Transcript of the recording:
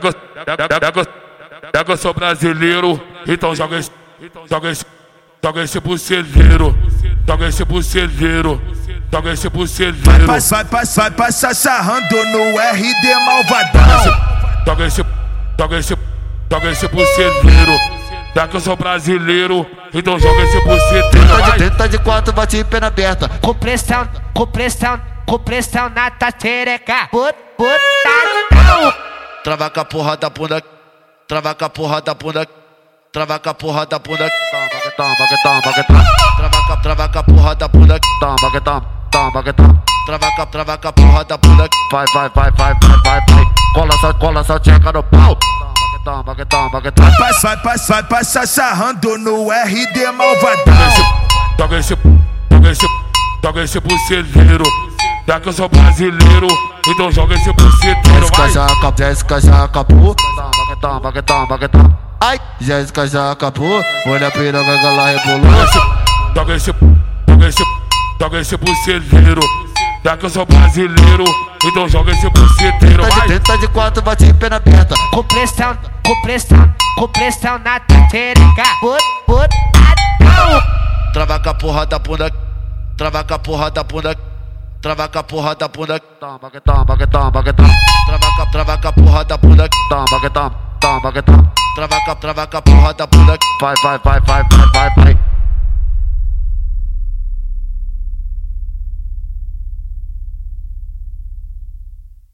pega, pega, pega, pega, eu sou brasileiro, então joga esse, joga esse, joga esse buceleiro, joga esse buceleiro, joga esse buceleiro. Vai, vai, vai, vai passar sarrando no RD malvadão. Joga esse, joga esse, joga esse buceleiro. Já que eu sou brasileiro, então joga esse Vai. tenta de quatro, bate pena aberta. com pressão, com pressão, com pressão na tatereca. Put, putadão. Trava com a porra da bunda. Trava com a porra da bunda. Trava com a porra da bunda. Toma, que toma, que toma, que toma. Trava com Trava com a porra da bunda. Toma, que toma, toma, que toma. Trava com Trava com a porra da bunda. Vai, vai, vai, vai, vai, vai, vai. Cola essa, cola essa tcheca no pau. Toma, que toma, que. Vai, vai, vai, vai passar sarrando no RD malvadão. Joga esse, joga esse, joga esse buceleiro. Já que eu sou brasileiro, então joga esse buceteiro. Jéssica Vai. já acabou, Jéssica já acabou. Toma, que toma, que toma, que toma. Ai, Jéssica já acabou. Olha a piroga que ela rebolou. Joga esse, joga esse, joga esse buceleiro. Já que eu sou brasileiro, então joga esse buceteiro. Tá de Vai. tenta de quatro, bate pena aberta. Com pressão, com pressão, com pressão na tatereca. Put, putadão. Trava com a porra da bunda. Trava com a porra da bunda. Trava com a porra da bunda. Que toma, que toma, que toma. Trava com a, trava com porra da bunda. Que toma, que toma. Trava com a, trava com porra da bunda. Vai, vai, vai, vai, vai, vai, vai.